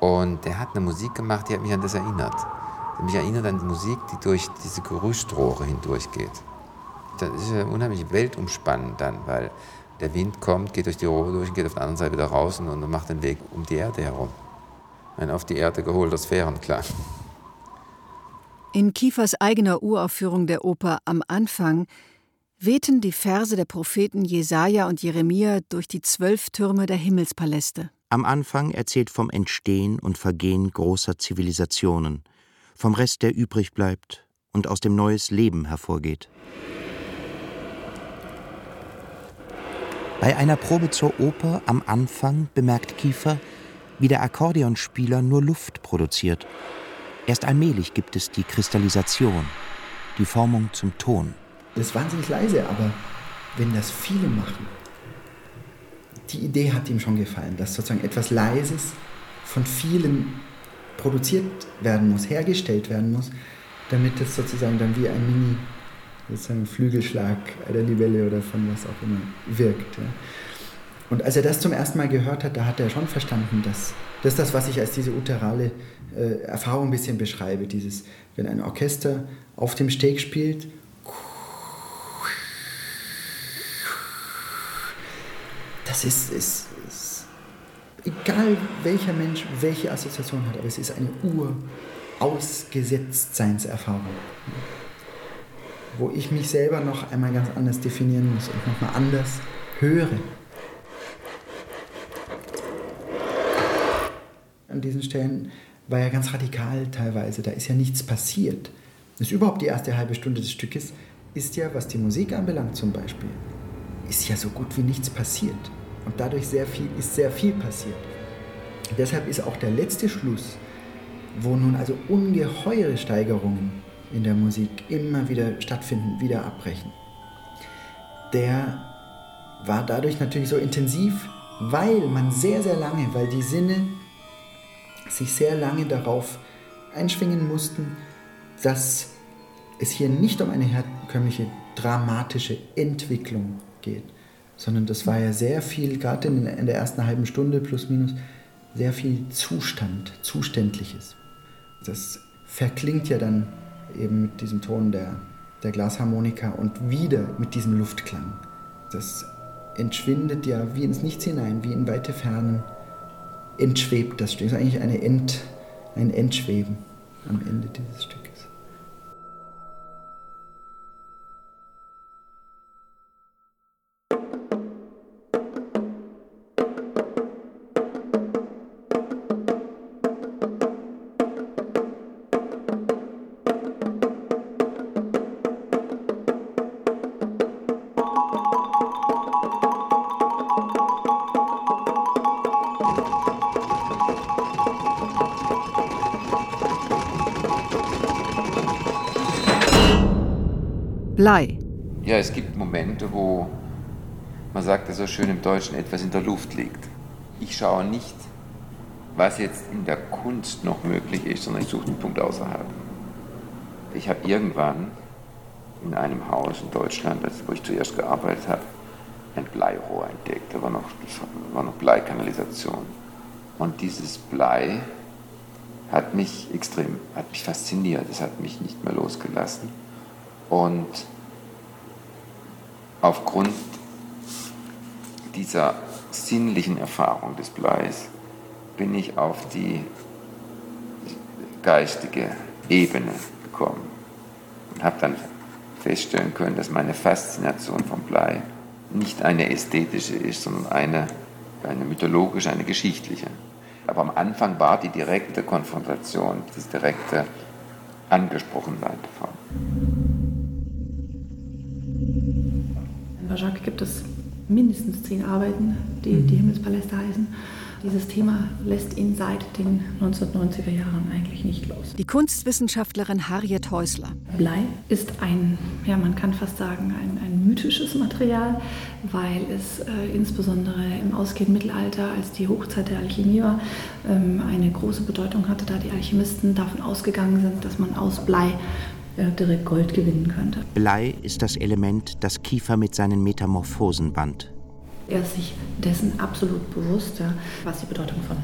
Und der hat eine Musik gemacht, die hat mich an das erinnert. Mich erinnert an die Musik, die durch diese Gerüstrohre hindurchgeht. Das ist ja unheimlich weltumspannend dann, weil der Wind kommt, geht durch die Rohre durch, geht auf der anderen Seite wieder raus und macht den Weg um die Erde herum. Ein auf die Erde geholter Sphärenklang. In Kiefers eigener Uraufführung der Oper Am Anfang wehten die Verse der Propheten Jesaja und Jeremia durch die zwölf Türme der Himmelspaläste. Am Anfang erzählt vom Entstehen und Vergehen großer Zivilisationen, vom Rest, der übrig bleibt und aus dem neues Leben hervorgeht. Bei einer Probe zur Oper am Anfang bemerkt Kiefer, wie der Akkordeonspieler nur Luft produziert. Erst allmählich gibt es die Kristallisation, die Formung zum Ton. Das ist wahnsinnig leise, aber wenn das viele machen, die Idee hat ihm schon gefallen, dass sozusagen etwas Leises von vielen produziert werden muss, hergestellt werden muss, damit es sozusagen dann wie ein Mini sozusagen Flügelschlag der Libelle oder von was auch immer wirkt. Ja. Und als er das zum ersten Mal gehört hat, da hat er schon verstanden, dass das das, was ich als diese uterale äh, Erfahrung ein bisschen beschreibe. Dieses, wenn ein Orchester auf dem Steg spielt, das ist, ist, ist egal welcher Mensch welche Assoziation hat, aber es ist eine Urausgesetztseinserfahrung wo ich mich selber noch einmal ganz anders definieren muss und nochmal anders höre. An diesen Stellen war ja ganz radikal teilweise, da ist ja nichts passiert. Das ist überhaupt die erste halbe Stunde des Stückes, ist ja, was die Musik anbelangt zum Beispiel, ist ja so gut wie nichts passiert. Und dadurch sehr viel, ist sehr viel passiert. Deshalb ist auch der letzte Schluss, wo nun also ungeheure Steigerungen in der Musik immer wieder stattfinden, wieder abbrechen. Der war dadurch natürlich so intensiv, weil man sehr, sehr lange, weil die Sinne sich sehr lange darauf einschwingen mussten, dass es hier nicht um eine herkömmliche dramatische Entwicklung geht, sondern das war ja sehr viel, gerade in, in der ersten halben Stunde plus minus, sehr viel Zustand, Zuständliches. Das verklingt ja dann eben mit diesem Ton der, der Glasharmonika und wieder mit diesem Luftklang. Das entschwindet ja wie ins Nichts hinein, wie in weite Fernen entschwebt das Stück. Das ist eigentlich eine Ent, ein Entschweben am Ende dieses Stückes. Blei. Ja, es gibt Momente, wo man sagt ja so schön im Deutschen, etwas in der Luft liegt. Ich schaue nicht, was jetzt in der Kunst noch möglich ist, sondern ich suche den Punkt außerhalb. Ich habe irgendwann in einem Haus in Deutschland, wo ich zuerst gearbeitet habe, ein Bleirohr entdeckt. Da war noch, war noch Bleikanalisation. Und dieses Blei hat mich extrem, hat mich fasziniert, es hat mich nicht mehr losgelassen. Und aufgrund dieser sinnlichen Erfahrung des Bleis bin ich auf die geistige Ebene gekommen und habe dann feststellen können, dass meine Faszination vom Blei nicht eine ästhetische ist, sondern eine, eine mythologische, eine geschichtliche. Aber am Anfang war die direkte Konfrontation, das direkte Angesprochensein davon. Jacques gibt es mindestens zehn Arbeiten, die, die Himmelspaläste heißen. Dieses Thema lässt ihn seit den 1990er Jahren eigentlich nicht los. Die Kunstwissenschaftlerin Harriet Häusler. Blei ist ein, ja, man kann fast sagen, ein, ein mythisches Material, weil es äh, insbesondere im ausgehenden Mittelalter, als die Hochzeit der Alchemie war, ähm, eine große Bedeutung hatte, da die Alchemisten davon ausgegangen sind, dass man aus Blei direkt Gold gewinnen könnte. Blei ist das Element, das Kiefer mit seinen Metamorphosen band. Er ist sich dessen absolut bewusst, was die Bedeutung von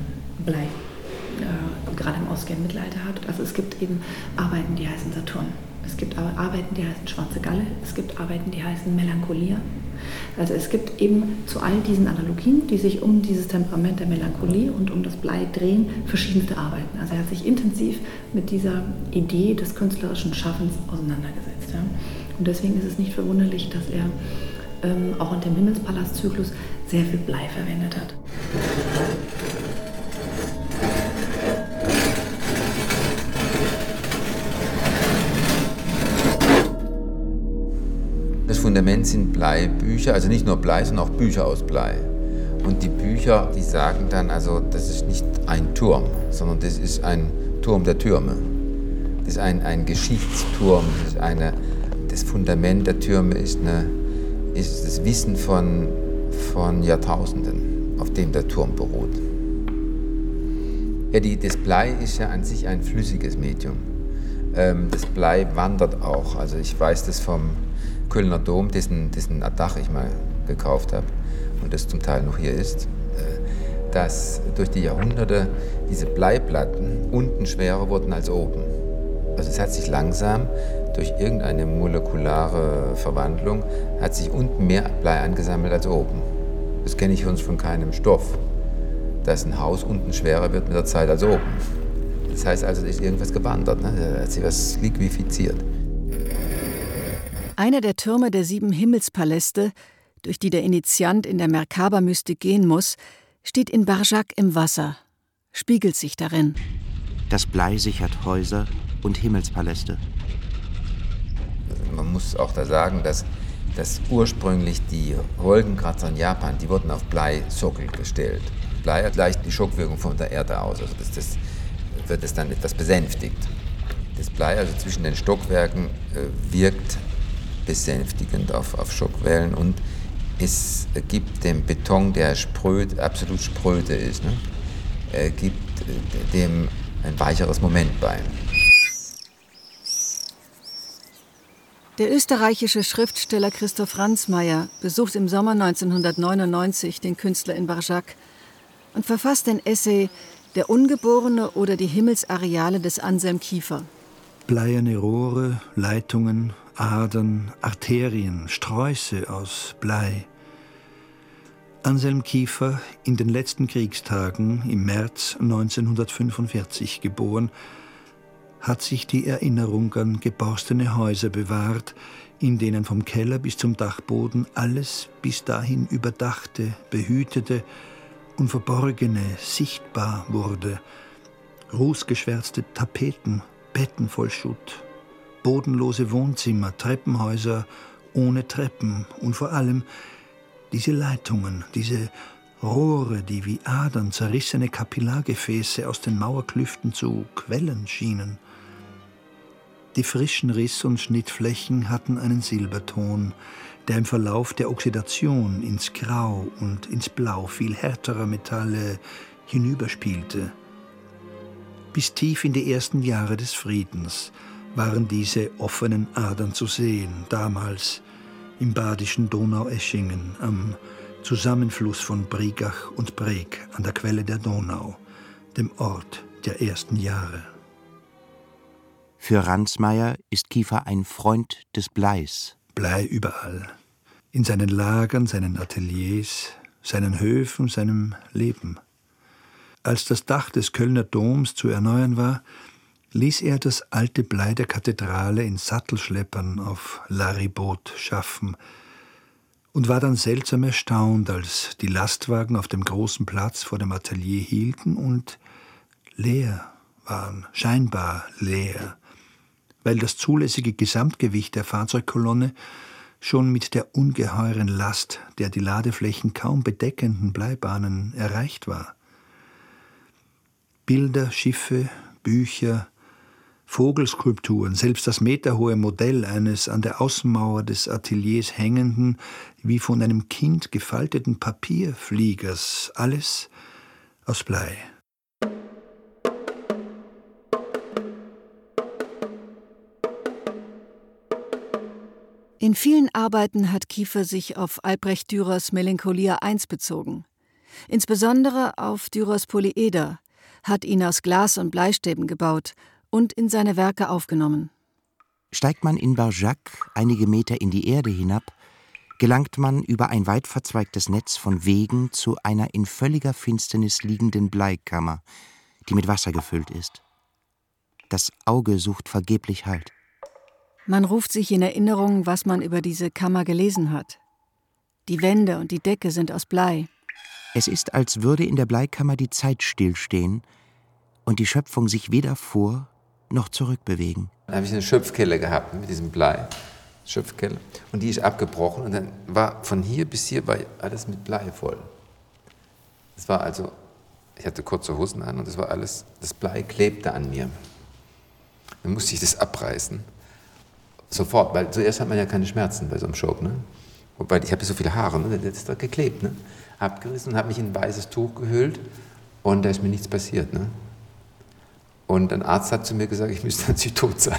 Blei äh, gerade im ausgehenden Mittelalter hat. Also es gibt eben Arbeiten, die heißen Saturn. Es gibt Arbeiten, die heißen Schwarze Galle. Es gibt Arbeiten, die heißen Melancholia. Also es gibt eben zu all diesen Analogien, die sich um dieses Temperament der Melancholie und um das Blei drehen, verschiedenste Arbeiten. Also er hat sich intensiv mit dieser Idee des künstlerischen Schaffens auseinandergesetzt. Ja. Und deswegen ist es nicht verwunderlich, dass er ähm, auch in dem Himmelspalastzyklus sehr viel Blei verwendet hat. Fundament sind Bleibücher, also nicht nur Blei, sondern auch Bücher aus Blei. Und die Bücher, die sagen dann, also das ist nicht ein Turm, sondern das ist ein Turm der Türme. Das ist ein, ein Geschichtsturm, das, ist eine, das Fundament der Türme ist, eine, ist das Wissen von von Jahrtausenden, auf dem der Turm beruht. Ja, die, das Blei ist ja an sich ein flüssiges Medium. Ähm, das Blei wandert auch. Also ich weiß das vom Kölner Dom, dessen, dessen Dach ich mal gekauft habe und das zum Teil noch hier ist, äh, dass durch die Jahrhunderte diese Bleiplatten unten schwerer wurden als oben. Also es hat sich langsam durch irgendeine molekulare Verwandlung hat sich unten mehr Blei angesammelt als oben. Das kenne ich uns von keinem Stoff, dass ein Haus unten schwerer wird mit der Zeit als oben. Das heißt also, da ist irgendwas gewandert, ne? da hat sich was liquifiziert. Einer der Türme der sieben Himmelspaläste, durch die der Initiant in der Merkaba-Mystik gehen muss, steht in Barjac im Wasser, spiegelt sich darin. Das Blei sichert Häuser und Himmelspaläste. Man muss auch da sagen, dass, dass ursprünglich die Wolkenkratzer in Japan, die wurden auf Bleisockel gestellt. Blei hat leicht die Schockwirkung von der Erde aus, also das, das wird es dann etwas besänftigt. Das Blei also zwischen den Stockwerken äh, wirkt besänftigend auf, auf Schockwellen und es gibt dem Beton, der spröd, absolut spröde ist, ne, äh, gibt dem ein weicheres Moment bei. Der österreichische Schriftsteller Christoph Ransmayr besucht im Sommer 1999 den Künstler in Barjac und verfasst den Essay Der Ungeborene oder die Himmelsareale des Anselm Kiefer. Bleierne Rohre, Leitungen, Adern, Arterien, Sträuße aus Blei. Anselm Kiefer, in den letzten Kriegstagen im März 1945 geboren, hat sich die Erinnerung an geborstene Häuser bewahrt, in denen vom Keller bis zum Dachboden alles bis dahin Überdachte, Behütete und Verborgene sichtbar wurde. Rußgeschwärzte Tapeten, Betten voll Schutt, bodenlose Wohnzimmer, Treppenhäuser ohne Treppen und vor allem diese Leitungen, diese Rohre, die wie Adern zerrissene Kapillargefäße aus den Mauerklüften zu Quellen schienen. Die frischen Riss- und Schnittflächen hatten einen Silberton, der im Verlauf der Oxidation ins Grau und ins Blau viel härterer Metalle hinüberspielte. Bis tief in die ersten Jahre des Friedens waren diese offenen Adern zu sehen, damals im badischen Donaueschingen am Zusammenfluss von Brigach und Breg an der Quelle der Donau, dem Ort der ersten Jahre. Für Ransmayr ist Kiefer ein Freund des Bleis. Blei überall. In seinen Lagern, seinen Ateliers, seinen Höfen, seinem Leben. Als das Dach des Kölner Doms zu erneuern war, ließ er das alte Blei der Kathedrale in Sattelschleppern auf Laribot schaffen und war dann seltsam erstaunt, als die Lastwagen auf dem großen Platz vor dem Atelier hielten und leer waren, scheinbar leer weil das zulässige Gesamtgewicht der Fahrzeugkolonne schon mit der ungeheuren Last der die Ladeflächen kaum bedeckenden Bleibahnen erreicht war. Bilder, Schiffe, Bücher, Vogelskulpturen, selbst das meterhohe Modell eines an der Außenmauer des Ateliers hängenden, wie von einem Kind gefalteten Papierfliegers, alles aus Blei. In vielen Arbeiten hat Kiefer sich auf Albrecht Dürers Melancholia I bezogen. Insbesondere auf Dürers Polyeder, hat ihn aus Glas und Bleistäben gebaut und in seine Werke aufgenommen. Steigt man in Barjac einige Meter in die Erde hinab, gelangt man über ein weit verzweigtes Netz von Wegen zu einer in völliger Finsternis liegenden Bleikammer, die mit Wasser gefüllt ist. Das Auge sucht vergeblich Halt. Man ruft sich in Erinnerung, was man über diese Kammer gelesen hat. Die Wände und die Decke sind aus Blei. Es ist, als würde in der Bleikammer die Zeit stillstehen und die Schöpfung sich weder vor noch zurückbewegen. Dann habe ich eine Schöpfkelle gehabt mit diesem Blei. Schöpfkelle. Und die ist abgebrochen und dann war von hier bis hier war alles mit Blei voll. Es war also, ich hatte kurze Hosen an und das war alles, das Blei klebte an mir. Dann musste ich das abreißen Sofort, weil zuerst hat man ja keine Schmerzen bei so einem Schock. Ne? Wobei ich habe so viele Haare, ne? das ist da geklebt, ne? abgerissen und habe mich in ein weißes Tuch gehüllt und da ist mir nichts passiert. Ne? Und ein Arzt hat zu mir gesagt, ich müsste natürlich tot sein.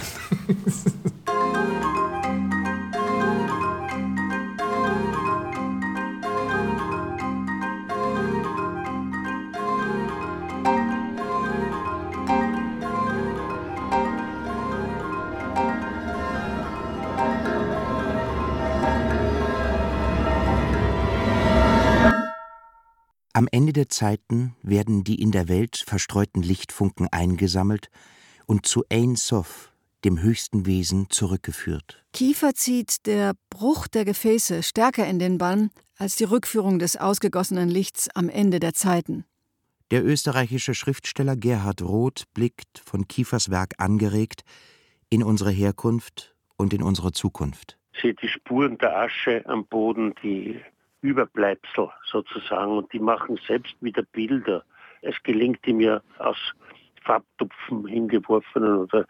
Am Ende der Zeiten werden die in der Welt verstreuten Lichtfunken eingesammelt und zu Ein Sof, dem höchsten Wesen, zurückgeführt. Kiefer zieht der Bruch der Gefäße stärker in den Bann als die Rückführung des ausgegossenen Lichts am Ende der Zeiten. Der österreichische Schriftsteller Gerhard Roth blickt, von Kiefers Werk angeregt, in unsere Herkunft und in unsere Zukunft. Sehe die Spuren der Asche am Boden, die Überbleibsel sozusagen und die machen selbst wieder Bilder. Es gelingt ihm ja aus Farbtupfen hingeworfenen oder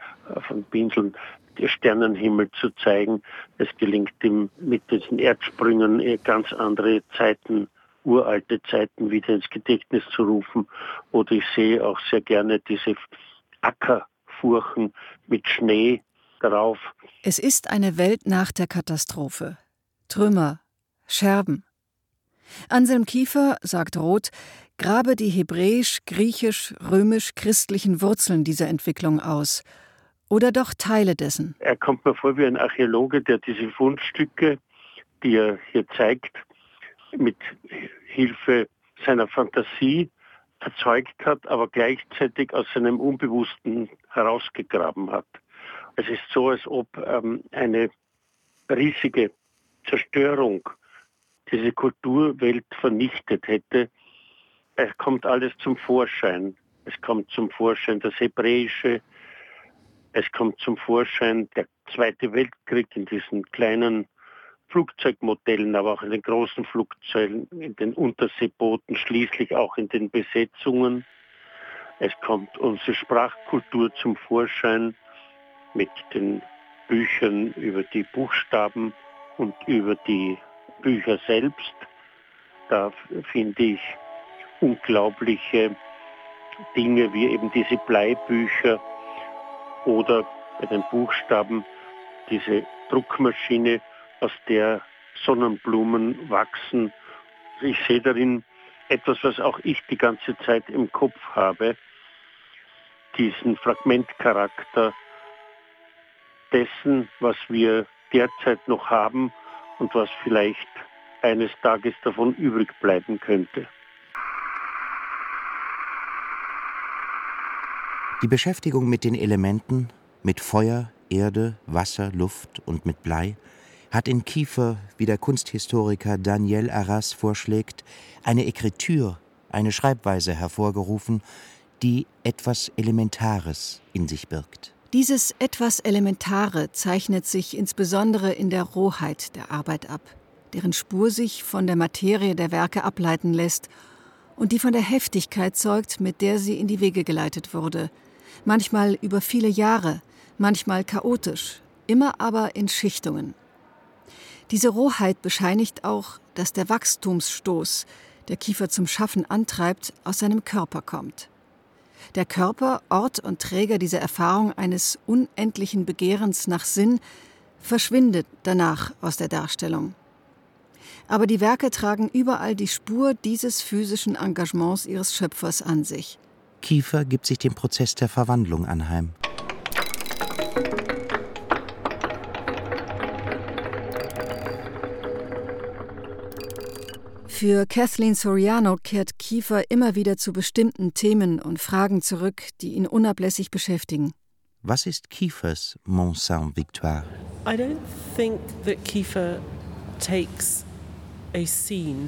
von Pinseln den Sternenhimmel zu zeigen. Es gelingt ihm mit diesen Erdsprüngen ganz andere Zeiten, uralte Zeiten wieder ins Gedächtnis zu rufen. Oder ich sehe auch sehr gerne diese Ackerfurchen mit Schnee darauf. Es ist eine Welt nach der Katastrophe. Trümmer, Scherben, Anselm Kiefer, sagt Roth, grabe die hebräisch, griechisch, römisch, christlichen Wurzeln dieser Entwicklung aus. Oder doch Teile dessen. Er kommt mir vor wie ein Archäologe, der diese Fundstücke, die er hier zeigt, mit Hilfe seiner Fantasie erzeugt hat, aber gleichzeitig aus seinem Unbewussten herausgegraben hat. Es ist so, als ob ähm, eine riesige Zerstörung diese Kulturwelt vernichtet hätte. Es kommt alles zum Vorschein. Es kommt zum Vorschein das Hebräische, es kommt zum Vorschein der Zweite Weltkrieg in diesen kleinen Flugzeugmodellen, aber auch in den großen Flugzeugen, in den Unterseebooten, schließlich auch in den Besetzungen. Es kommt unsere Sprachkultur zum Vorschein mit den Büchern über die Buchstaben und über die Bücher selbst. Da finde ich unglaubliche Dinge wie eben diese Bleibücher oder bei den Buchstaben diese Druckmaschine, aus der Sonnenblumen wachsen. Ich sehe darin etwas, was auch ich die ganze Zeit im Kopf habe, diesen Fragmentcharakter dessen, was wir derzeit noch haben und was vielleicht eines Tages davon übrig bleiben könnte. Die Beschäftigung mit den Elementen, mit Feuer, Erde, Wasser, Luft und mit Blei, hat in Kiefer, wie der Kunsthistoriker Daniel Arras vorschlägt, eine Ekritur, eine Schreibweise hervorgerufen, die etwas Elementares in sich birgt. Dieses etwas Elementare zeichnet sich insbesondere in der Rohheit der Arbeit ab, deren Spur sich von der Materie der Werke ableiten lässt und die von der Heftigkeit zeugt, mit der sie in die Wege geleitet wurde, manchmal über viele Jahre, manchmal chaotisch, immer aber in Schichtungen. Diese Rohheit bescheinigt auch, dass der Wachstumsstoß, der Kiefer zum Schaffen antreibt, aus seinem Körper kommt. Der Körper, Ort und Träger dieser Erfahrung eines unendlichen Begehrens nach Sinn, verschwindet danach aus der Darstellung. Aber die Werke tragen überall die Spur dieses physischen Engagements ihres Schöpfers an sich. Kiefer gibt sich dem Prozess der Verwandlung anheim. Für Kathleen Soriano kehrt Kiefer immer wieder zu bestimmten Themen und Fragen zurück, die ihn unablässig beschäftigen. Was ist Kiefers Mont Saint-Victoire? I don't think that Kiefer takes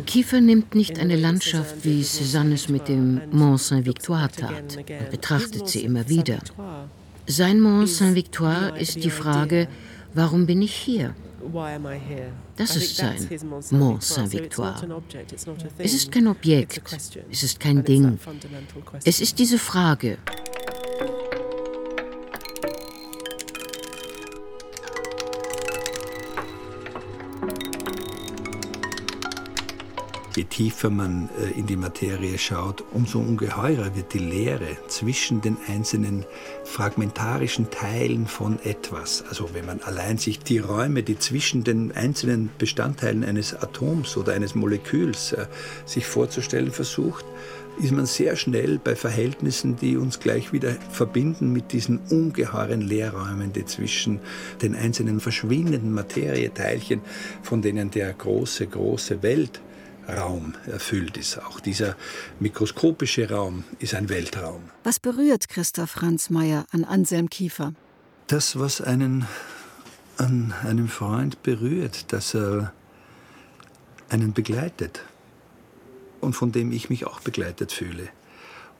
Kiefer nimmt nicht eine Landschaft, wie Cézanne es mit dem Mont Saint-Victoire tat, und betrachtet sie immer wieder. Sein Mont Saint-Victoire ist die Frage, warum bin ich hier? Das ist sein Mont Saint-Victoire. Es ist kein Objekt, es ist kein Ding. Es ist diese Frage. Je tiefer man äh, in die Materie schaut, umso ungeheurer wird die Leere zwischen den einzelnen fragmentarischen Teilen von etwas. Also wenn man allein sich die Räume, die zwischen den einzelnen Bestandteilen eines Atoms oder eines Moleküls äh, sich vorzustellen versucht, ist man sehr schnell bei Verhältnissen, die uns gleich wieder verbinden mit diesen ungeheuren Leerräumen, die zwischen den einzelnen verschwindenden Materieteilchen, von denen der große, große Welt Raum erfüllt ist. Auch dieser mikroskopische Raum ist ein Weltraum. Was berührt Christoph Franz Mayer an Anselm Kiefer? Das, was einen an einem Freund berührt, dass er einen begleitet und von dem ich mich auch begleitet fühle.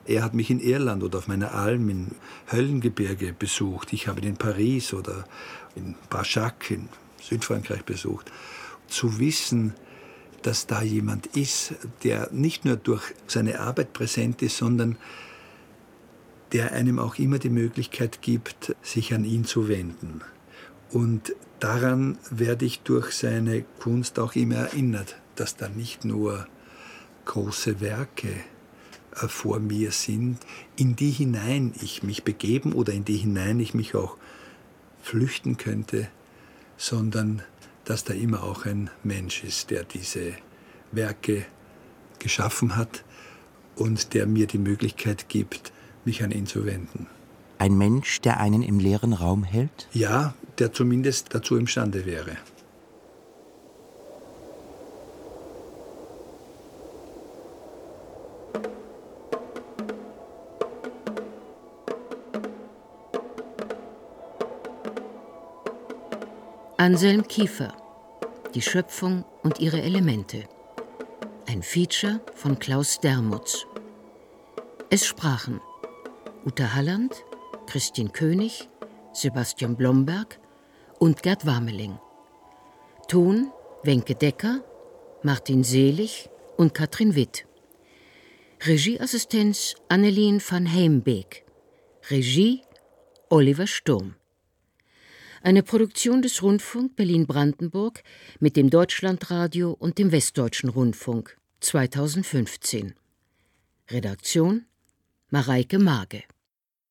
Er hat mich in Irland oder auf meiner Alm in Höllengebirge besucht. Ich habe ihn in Paris oder in Barjac in Südfrankreich besucht. Zu wissen, dass da jemand ist, der nicht nur durch seine Arbeit präsent ist, sondern der einem auch immer die Möglichkeit gibt, sich an ihn zu wenden. Und daran werde ich durch seine Kunst auch immer erinnert, dass da nicht nur große Werke äh, vor mir sind, in die hinein ich mich begeben oder in die hinein ich mich auch flüchten könnte, sondern dass da immer auch ein Mensch ist, der diese Werke geschaffen hat und der mir die Möglichkeit gibt, mich an ihn zu wenden. Ein Mensch, der einen im leeren Raum hält? Ja, der zumindest dazu imstande wäre. Anselm Kiefer Die Schöpfung und ihre Elemente. Ein Feature von Klaus Dermutz. Es sprachen Uta Halland, Christine König, Sebastian Blomberg und Gerd Warmeling. Ton Wenke Decker, Martin Selig und Katrin Witt. Regieassistenz Annelien van Heimbeek. Regie Oliver Sturm. Eine Produktion des Rundfunk Berlin-Brandenburg mit dem Deutschlandradio und dem Westdeutschen Rundfunk 2015. Redaktion Mareike Mage